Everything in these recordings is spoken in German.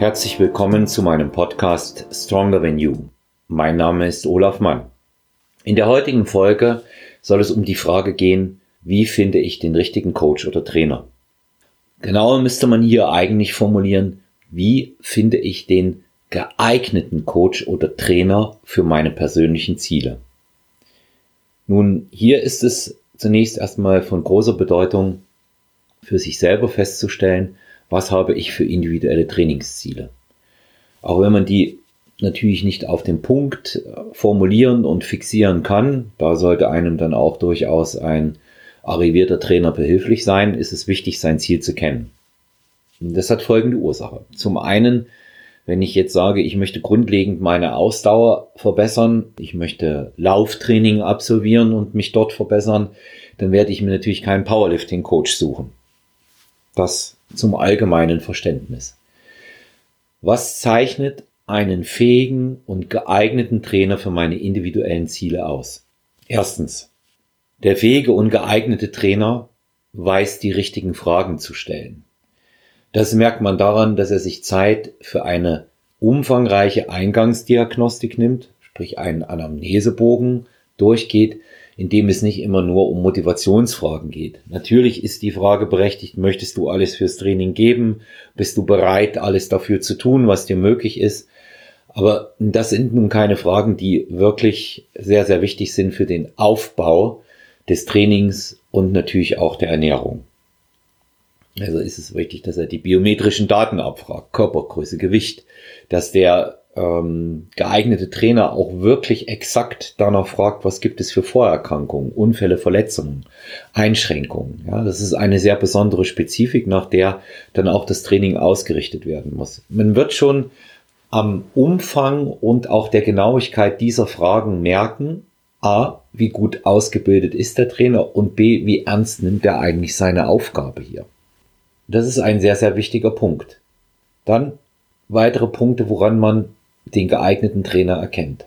Herzlich willkommen zu meinem Podcast Stronger Than You. Mein Name ist Olaf Mann. In der heutigen Folge soll es um die Frage gehen, wie finde ich den richtigen Coach oder Trainer? Genauer müsste man hier eigentlich formulieren, wie finde ich den geeigneten Coach oder Trainer für meine persönlichen Ziele? Nun, hier ist es zunächst erstmal von großer Bedeutung, für sich selber festzustellen, was habe ich für individuelle Trainingsziele. Auch wenn man die natürlich nicht auf den Punkt äh, formulieren und fixieren kann, da sollte einem dann auch durchaus ein arrivierter Trainer behilflich sein, ist es wichtig, sein Ziel zu kennen. Und das hat folgende Ursache. Zum einen, wenn ich jetzt sage, ich möchte grundlegend meine Ausdauer verbessern, ich möchte Lauftraining absolvieren und mich dort verbessern, dann werde ich mir natürlich keinen Powerlifting-Coach suchen. Das zum allgemeinen Verständnis. Was zeichnet einen fähigen und geeigneten Trainer für meine individuellen Ziele aus? Erstens. Der fähige und geeignete Trainer weiß die richtigen Fragen zu stellen. Das merkt man daran, dass er sich Zeit für eine umfangreiche Eingangsdiagnostik nimmt, sprich einen Anamnesebogen durchgeht, in dem es nicht immer nur um Motivationsfragen geht. Natürlich ist die Frage berechtigt, möchtest du alles fürs Training geben? Bist du bereit, alles dafür zu tun, was dir möglich ist? Aber das sind nun keine Fragen, die wirklich sehr, sehr wichtig sind für den Aufbau des Trainings und natürlich auch der Ernährung. Also ist es wichtig, dass er die biometrischen Daten abfragt, Körpergröße, Gewicht, dass der ähm, geeignete Trainer auch wirklich exakt danach fragt, was gibt es für Vorerkrankungen, Unfälle, Verletzungen, Einschränkungen. Ja, das ist eine sehr besondere Spezifik, nach der dann auch das Training ausgerichtet werden muss. Man wird schon am Umfang und auch der Genauigkeit dieser Fragen merken, a, wie gut ausgebildet ist der Trainer und b, wie ernst nimmt er eigentlich seine Aufgabe hier. Das ist ein sehr, sehr wichtiger Punkt. Dann weitere Punkte, woran man den geeigneten Trainer erkennt.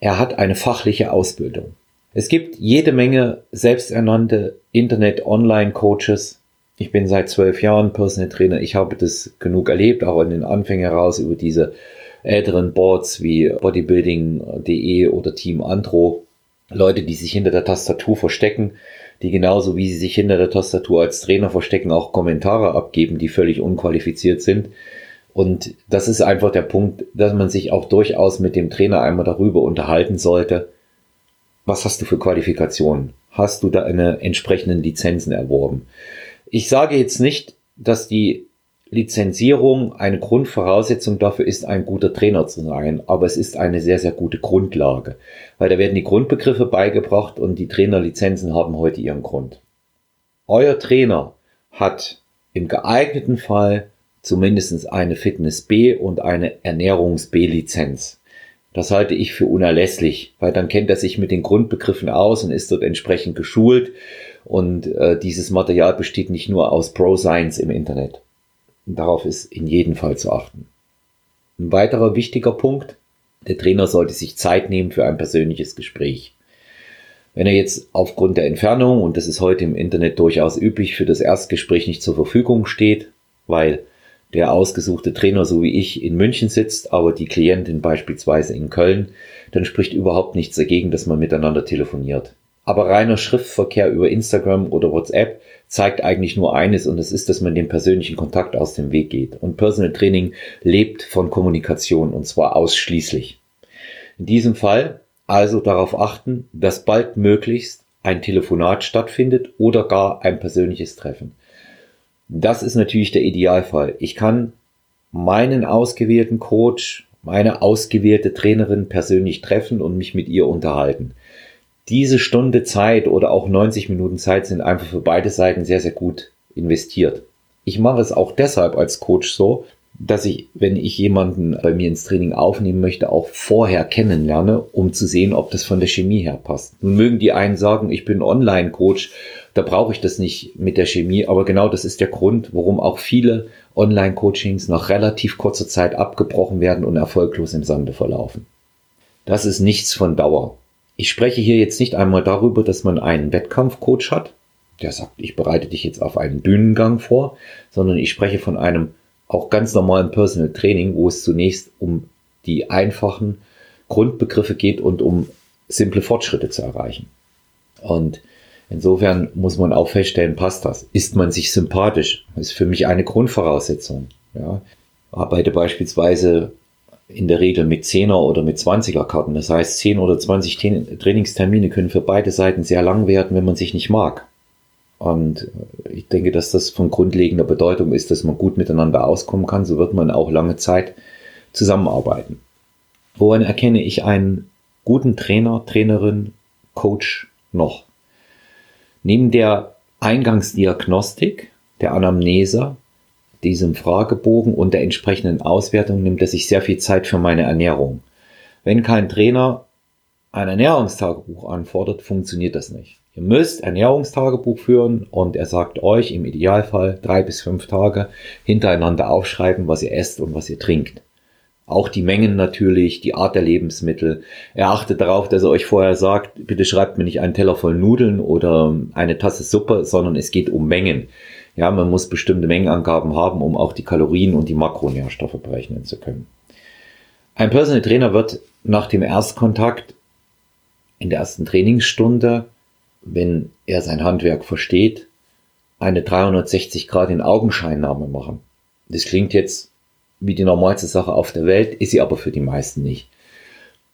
Er hat eine fachliche Ausbildung. Es gibt jede Menge selbsternannte Internet-Online-Coaches. Ich bin seit zwölf Jahren Personal Trainer. Ich habe das genug erlebt, auch in den Anfängen heraus über diese älteren Boards wie bodybuilding.de oder Team Andro. Leute, die sich hinter der Tastatur verstecken, die genauso wie sie sich hinter der Tastatur als Trainer verstecken, auch Kommentare abgeben, die völlig unqualifiziert sind. Und das ist einfach der Punkt, dass man sich auch durchaus mit dem Trainer einmal darüber unterhalten sollte. Was hast du für Qualifikationen? Hast du da eine entsprechenden Lizenzen erworben? Ich sage jetzt nicht, dass die Lizenzierung eine Grundvoraussetzung dafür ist, ein guter Trainer zu sein, aber es ist eine sehr, sehr gute Grundlage, weil da werden die Grundbegriffe beigebracht und die Trainerlizenzen haben heute ihren Grund. Euer Trainer hat im geeigneten Fall zumindest eine Fitness B und eine Ernährungs B Lizenz. Das halte ich für unerlässlich, weil dann kennt er sich mit den Grundbegriffen aus und ist dort entsprechend geschult. Und äh, dieses Material besteht nicht nur aus Pro Science im Internet. Und darauf ist in jedem Fall zu achten. Ein weiterer wichtiger Punkt, der Trainer sollte sich Zeit nehmen für ein persönliches Gespräch. Wenn er jetzt aufgrund der Entfernung, und das ist heute im Internet durchaus üblich, für das Erstgespräch nicht zur Verfügung steht, weil der ausgesuchte Trainer, so wie ich, in München sitzt, aber die Klientin beispielsweise in Köln, dann spricht überhaupt nichts dagegen, dass man miteinander telefoniert. Aber reiner Schriftverkehr über Instagram oder WhatsApp zeigt eigentlich nur eines und das ist, dass man den persönlichen Kontakt aus dem Weg geht. Und Personal Training lebt von Kommunikation und zwar ausschließlich. In diesem Fall also darauf achten, dass bald möglichst ein Telefonat stattfindet oder gar ein persönliches Treffen. Das ist natürlich der Idealfall. Ich kann meinen ausgewählten Coach, meine ausgewählte Trainerin persönlich treffen und mich mit ihr unterhalten. Diese Stunde Zeit oder auch 90 Minuten Zeit sind einfach für beide Seiten sehr, sehr gut investiert. Ich mache es auch deshalb als Coach so, dass ich, wenn ich jemanden bei mir ins Training aufnehmen möchte, auch vorher kennenlerne, um zu sehen, ob das von der Chemie her passt. Nun mögen die einen sagen, ich bin Online-Coach, da brauche ich das nicht mit der Chemie, aber genau das ist der Grund, warum auch viele Online-Coachings nach relativ kurzer Zeit abgebrochen werden und erfolglos im Sande verlaufen. Das ist nichts von Dauer. Ich spreche hier jetzt nicht einmal darüber, dass man einen Wettkampfcoach hat, der sagt, ich bereite dich jetzt auf einen Bühnengang vor, sondern ich spreche von einem auch ganz normalen Personal Training, wo es zunächst um die einfachen Grundbegriffe geht und um simple Fortschritte zu erreichen. Und insofern muss man auch feststellen, passt das? Ist man sich sympathisch? Ist für mich eine Grundvoraussetzung. Ja. Arbeite beispielsweise in der Regel mit 10er oder mit 20er Karten. Das heißt, 10 oder 20 Trainingstermine können für beide Seiten sehr lang werden, wenn man sich nicht mag. Und ich denke, dass das von grundlegender Bedeutung ist, dass man gut miteinander auskommen kann. So wird man auch lange Zeit zusammenarbeiten. Woran erkenne ich einen guten Trainer, Trainerin, Coach noch? Neben der Eingangsdiagnostik, der Anamnese, diesem Fragebogen und der entsprechenden Auswertung nimmt er sich sehr viel Zeit für meine Ernährung. Wenn kein Trainer ein Ernährungstagebuch anfordert, funktioniert das nicht. Ihr müsst Ernährungstagebuch führen und er sagt euch im Idealfall drei bis fünf Tage hintereinander aufschreiben, was ihr esst und was ihr trinkt. Auch die Mengen natürlich, die Art der Lebensmittel. Er achtet darauf, dass er euch vorher sagt, bitte schreibt mir nicht einen Teller voll Nudeln oder eine Tasse Suppe, sondern es geht um Mengen. Ja, man muss bestimmte Mengenangaben haben, um auch die Kalorien und die Makronährstoffe berechnen zu können. Ein Personal Trainer wird nach dem Erstkontakt in der ersten Trainingsstunde, wenn er sein Handwerk versteht, eine 360 Grad in Augenscheinnahme machen. Das klingt jetzt wie die normalste Sache auf der Welt, ist sie aber für die meisten nicht.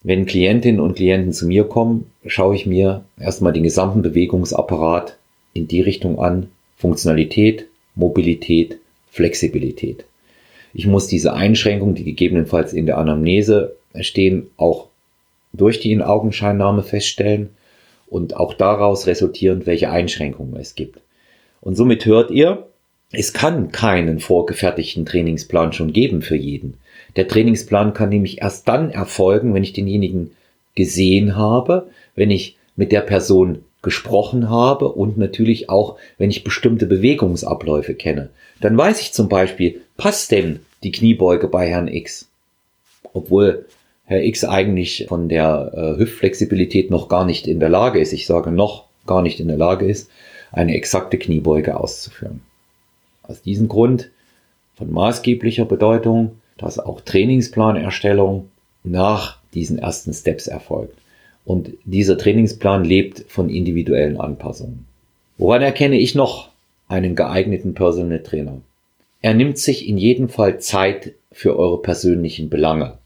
Wenn Klientinnen und Klienten zu mir kommen, schaue ich mir erstmal den gesamten Bewegungsapparat in die Richtung an, Funktionalität, Mobilität, Flexibilität. Ich muss diese Einschränkungen, die gegebenenfalls in der Anamnese stehen, auch durch die In-Augenscheinnahme feststellen und auch daraus resultierend, welche Einschränkungen es gibt. Und somit hört ihr, es kann keinen vorgefertigten Trainingsplan schon geben für jeden. Der Trainingsplan kann nämlich erst dann erfolgen, wenn ich denjenigen gesehen habe, wenn ich mit der Person gesprochen habe und natürlich auch, wenn ich bestimmte Bewegungsabläufe kenne. Dann weiß ich zum Beispiel, passt denn die Kniebeuge bei Herrn X? Obwohl Herr X eigentlich von der äh, Hüftflexibilität noch gar nicht in der Lage ist, ich sage noch gar nicht in der Lage ist, eine exakte Kniebeuge auszuführen. Aus diesem Grund von maßgeblicher Bedeutung, dass auch Trainingsplanerstellung nach diesen ersten Steps erfolgt. Und dieser Trainingsplan lebt von individuellen Anpassungen. Woran erkenne ich noch einen geeigneten Personal Trainer? Er nimmt sich in jedem Fall Zeit für eure persönlichen Belange.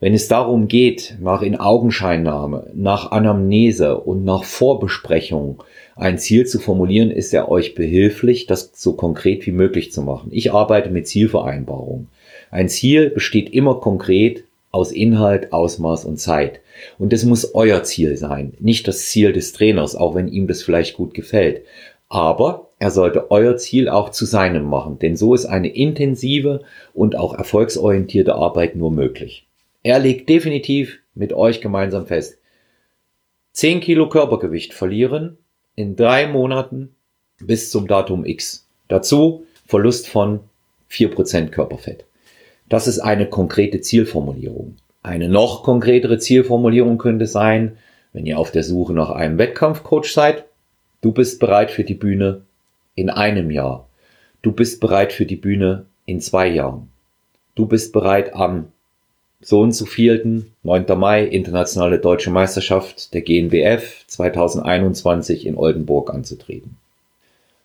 Wenn es darum geht, nach In-Augenscheinnahme, nach Anamnese und nach Vorbesprechung ein Ziel zu formulieren, ist er euch behilflich, das so konkret wie möglich zu machen. Ich arbeite mit Zielvereinbarung. Ein Ziel besteht immer konkret aus Inhalt, Ausmaß und Zeit. Und das muss euer Ziel sein, nicht das Ziel des Trainers, auch wenn ihm das vielleicht gut gefällt. Aber er sollte euer Ziel auch zu seinem machen, denn so ist eine intensive und auch erfolgsorientierte Arbeit nur möglich. Er legt definitiv mit euch gemeinsam fest, 10 Kilo Körpergewicht verlieren in drei Monaten bis zum Datum X. Dazu Verlust von 4% Körperfett. Das ist eine konkrete Zielformulierung. Eine noch konkretere Zielformulierung könnte sein, wenn ihr auf der Suche nach einem Wettkampfcoach seid, du bist bereit für die Bühne in einem Jahr. Du bist bereit für die Bühne in zwei Jahren. Du bist bereit am so und so vielten, 9. Mai, internationale deutsche Meisterschaft der GNBF 2021 in Oldenburg anzutreten.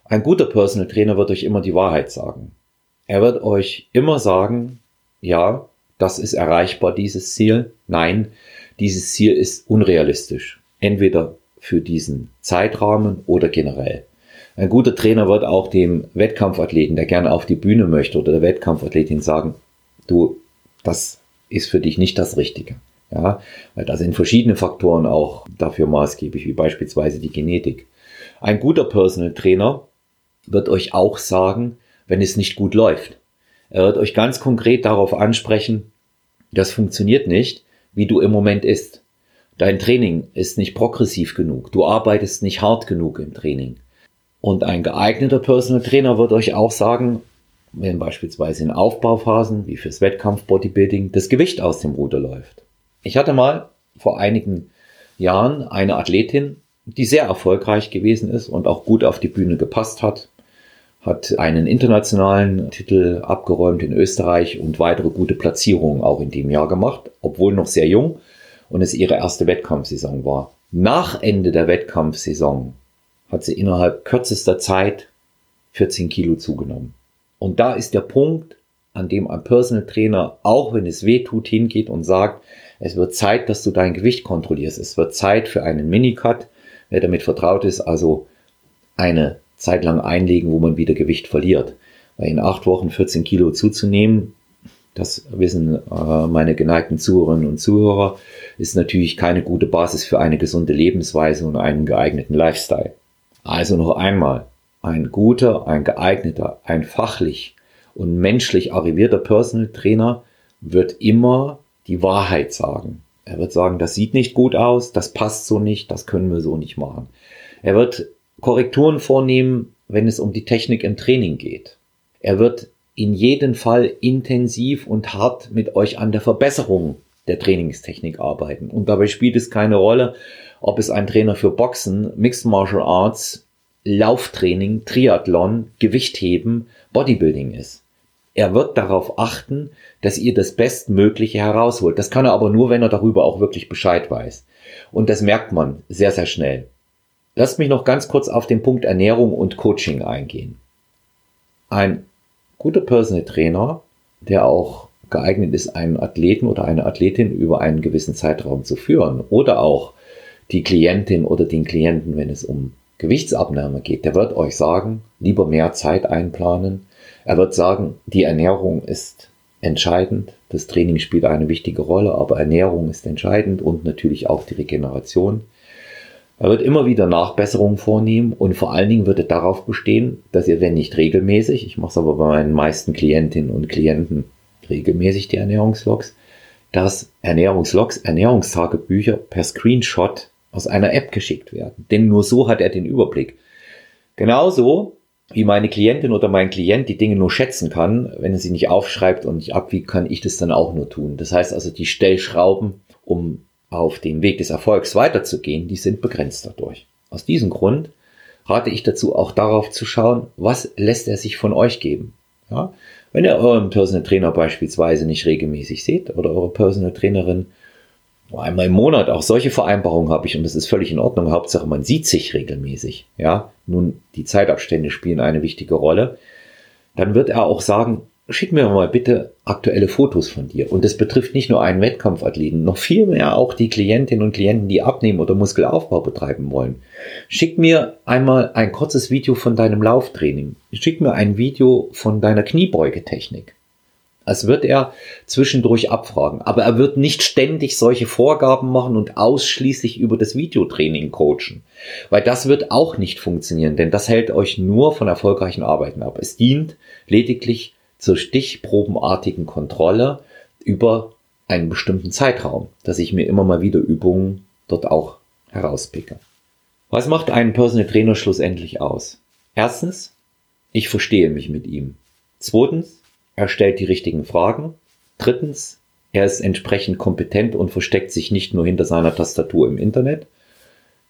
Ein guter Personal Trainer wird euch immer die Wahrheit sagen. Er wird euch immer sagen, ja, das ist erreichbar, dieses Ziel. Nein, dieses Ziel ist unrealistisch. Entweder für diesen Zeitrahmen oder generell. Ein guter Trainer wird auch dem Wettkampfathleten, der gerne auf die Bühne möchte, oder der Wettkampfathletin sagen, du, das ist für dich nicht das Richtige. Ja, weil da sind verschiedene Faktoren auch dafür maßgeblich, wie beispielsweise die Genetik. Ein guter Personal Trainer wird euch auch sagen, wenn es nicht gut läuft. Er wird euch ganz konkret darauf ansprechen, das funktioniert nicht, wie du im Moment ist. Dein Training ist nicht progressiv genug. Du arbeitest nicht hart genug im Training. Und ein geeigneter Personal Trainer wird euch auch sagen, wenn beispielsweise in Aufbauphasen wie fürs Wettkampf Bodybuilding das Gewicht aus dem Ruder läuft. Ich hatte mal vor einigen Jahren eine Athletin, die sehr erfolgreich gewesen ist und auch gut auf die Bühne gepasst hat, hat einen internationalen Titel abgeräumt in Österreich und weitere gute Platzierungen auch in dem Jahr gemacht, obwohl noch sehr jung und es ihre erste Wettkampfsaison war. Nach Ende der Wettkampfsaison hat sie innerhalb kürzester Zeit 14 Kilo zugenommen. Und da ist der Punkt, an dem ein Personal Trainer, auch wenn es weh tut, hingeht und sagt, es wird Zeit, dass du dein Gewicht kontrollierst. Es wird Zeit für einen Minicut. Wer damit vertraut ist, also eine Zeit lang einlegen, wo man wieder Gewicht verliert. Weil in acht Wochen 14 Kilo zuzunehmen, das wissen äh, meine geneigten Zuhörerinnen und Zuhörer, ist natürlich keine gute Basis für eine gesunde Lebensweise und einen geeigneten Lifestyle. Also noch einmal, ein guter, ein geeigneter, ein fachlich und menschlich arrivierter Personal Trainer wird immer die Wahrheit sagen. Er wird sagen, das sieht nicht gut aus, das passt so nicht, das können wir so nicht machen. Er wird Korrekturen vornehmen, wenn es um die Technik im Training geht. Er wird in jedem Fall intensiv und hart mit euch an der Verbesserung der Trainingstechnik arbeiten. Und dabei spielt es keine Rolle, ob es ein Trainer für Boxen, Mixed Martial Arts, Lauftraining, Triathlon, Gewichtheben, Bodybuilding ist. Er wird darauf achten, dass ihr das Bestmögliche herausholt. Das kann er aber nur, wenn er darüber auch wirklich Bescheid weiß. Und das merkt man sehr, sehr schnell. Lasst mich noch ganz kurz auf den Punkt Ernährung und Coaching eingehen. Ein guter Personal Trainer, der auch geeignet ist, einen Athleten oder eine Athletin über einen gewissen Zeitraum zu führen oder auch die Klientin oder den Klienten, wenn es um Gewichtsabnahme geht, der wird euch sagen, lieber mehr Zeit einplanen. Er wird sagen, die Ernährung ist entscheidend, das Training spielt eine wichtige Rolle, aber Ernährung ist entscheidend und natürlich auch die Regeneration. Er wird immer wieder Nachbesserungen vornehmen und vor allen Dingen wird er darauf bestehen, dass ihr, wenn nicht regelmäßig, ich mache es aber bei meinen meisten Klientinnen und Klienten regelmäßig die Ernährungslogs, dass Ernährungslogs, Ernährungstagebücher per Screenshot aus einer App geschickt werden. Denn nur so hat er den Überblick. Genauso wie meine Klientin oder mein Klient die Dinge nur schätzen kann, wenn er sie nicht aufschreibt und nicht ab, wie kann ich das dann auch nur tun. Das heißt also, die Stellschrauben, um auf dem Weg des Erfolgs weiterzugehen, die sind begrenzt dadurch. Aus diesem Grund rate ich dazu auch darauf zu schauen, was lässt er sich von euch geben. Ja? Wenn ihr euren Personal Trainer beispielsweise nicht regelmäßig seht oder eure Personal Trainerin einmal im Monat, auch solche Vereinbarungen habe ich und das ist völlig in Ordnung. Hauptsache man sieht sich regelmäßig. Ja, nun die Zeitabstände spielen eine wichtige Rolle. Dann wird er auch sagen, schick mir mal bitte aktuelle Fotos von dir. Und das betrifft nicht nur einen Wettkampfathleten, noch viel mehr auch die Klientinnen und Klienten, die abnehmen oder Muskelaufbau betreiben wollen. Schick mir einmal ein kurzes Video von deinem Lauftraining. Schick mir ein Video von deiner Kniebeugetechnik. Das wird er zwischendurch abfragen. Aber er wird nicht ständig solche Vorgaben machen und ausschließlich über das Videotraining coachen. Weil das wird auch nicht funktionieren, denn das hält euch nur von erfolgreichen Arbeiten ab. Es dient lediglich zur stichprobenartigen Kontrolle über einen bestimmten Zeitraum, dass ich mir immer mal wieder Übungen dort auch herauspicke. Was macht einen Personal Trainer schlussendlich aus? Erstens, ich verstehe mich mit ihm. Zweitens, er stellt die richtigen Fragen. Drittens, er ist entsprechend kompetent und versteckt sich nicht nur hinter seiner Tastatur im Internet.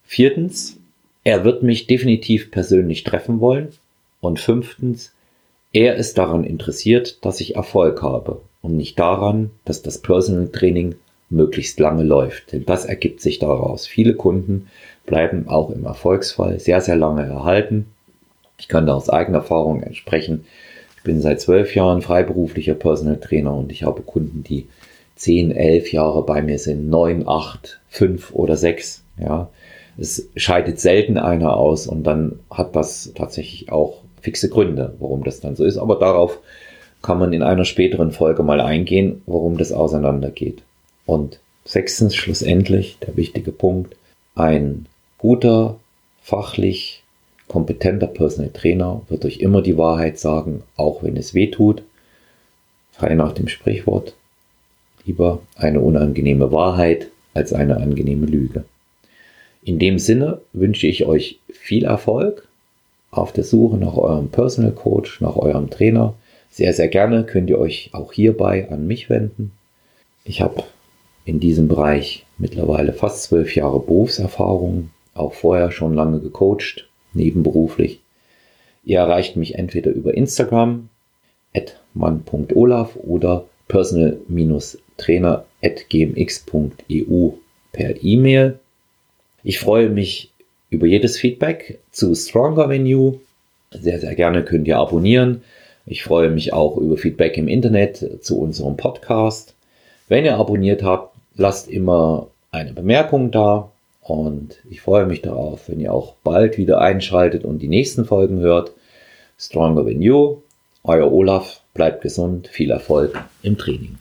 Viertens, er wird mich definitiv persönlich treffen wollen. Und fünftens, er ist daran interessiert, dass ich Erfolg habe und nicht daran, dass das Personal Training möglichst lange läuft. Denn das ergibt sich daraus. Viele Kunden bleiben auch im Erfolgsfall sehr, sehr lange erhalten. Ich kann da aus eigener Erfahrung entsprechen. Bin seit zwölf Jahren freiberuflicher Personal Trainer und ich habe Kunden, die zehn, elf Jahre bei mir sind, neun, acht, fünf oder sechs. Ja, es scheidet selten einer aus und dann hat das tatsächlich auch fixe Gründe, warum das dann so ist. Aber darauf kann man in einer späteren Folge mal eingehen, warum das auseinandergeht. Und sechstens, schlussendlich, der wichtige Punkt, ein guter, fachlich kompetenter Personal Trainer wird euch immer die Wahrheit sagen, auch wenn es weh tut. Frei nach dem Sprichwort, lieber eine unangenehme Wahrheit als eine angenehme Lüge. In dem Sinne wünsche ich euch viel Erfolg auf der Suche nach eurem Personal Coach, nach eurem Trainer. Sehr, sehr gerne könnt ihr euch auch hierbei an mich wenden. Ich habe in diesem Bereich mittlerweile fast zwölf Jahre Berufserfahrung, auch vorher schon lange gecoacht, nebenberuflich. Ihr erreicht mich entweder über Instagram at man.olaf oder personal-trainer.gmx.eu per E-Mail. Ich freue mich über jedes Feedback zu Stronger You. Sehr, sehr gerne könnt ihr abonnieren. Ich freue mich auch über Feedback im Internet zu unserem Podcast. Wenn ihr abonniert habt, lasst immer eine Bemerkung da und ich freue mich darauf, wenn ihr auch bald wieder einschaltet und die nächsten Folgen hört. Stronger Than You, euer Olaf, bleibt gesund, viel Erfolg im Training.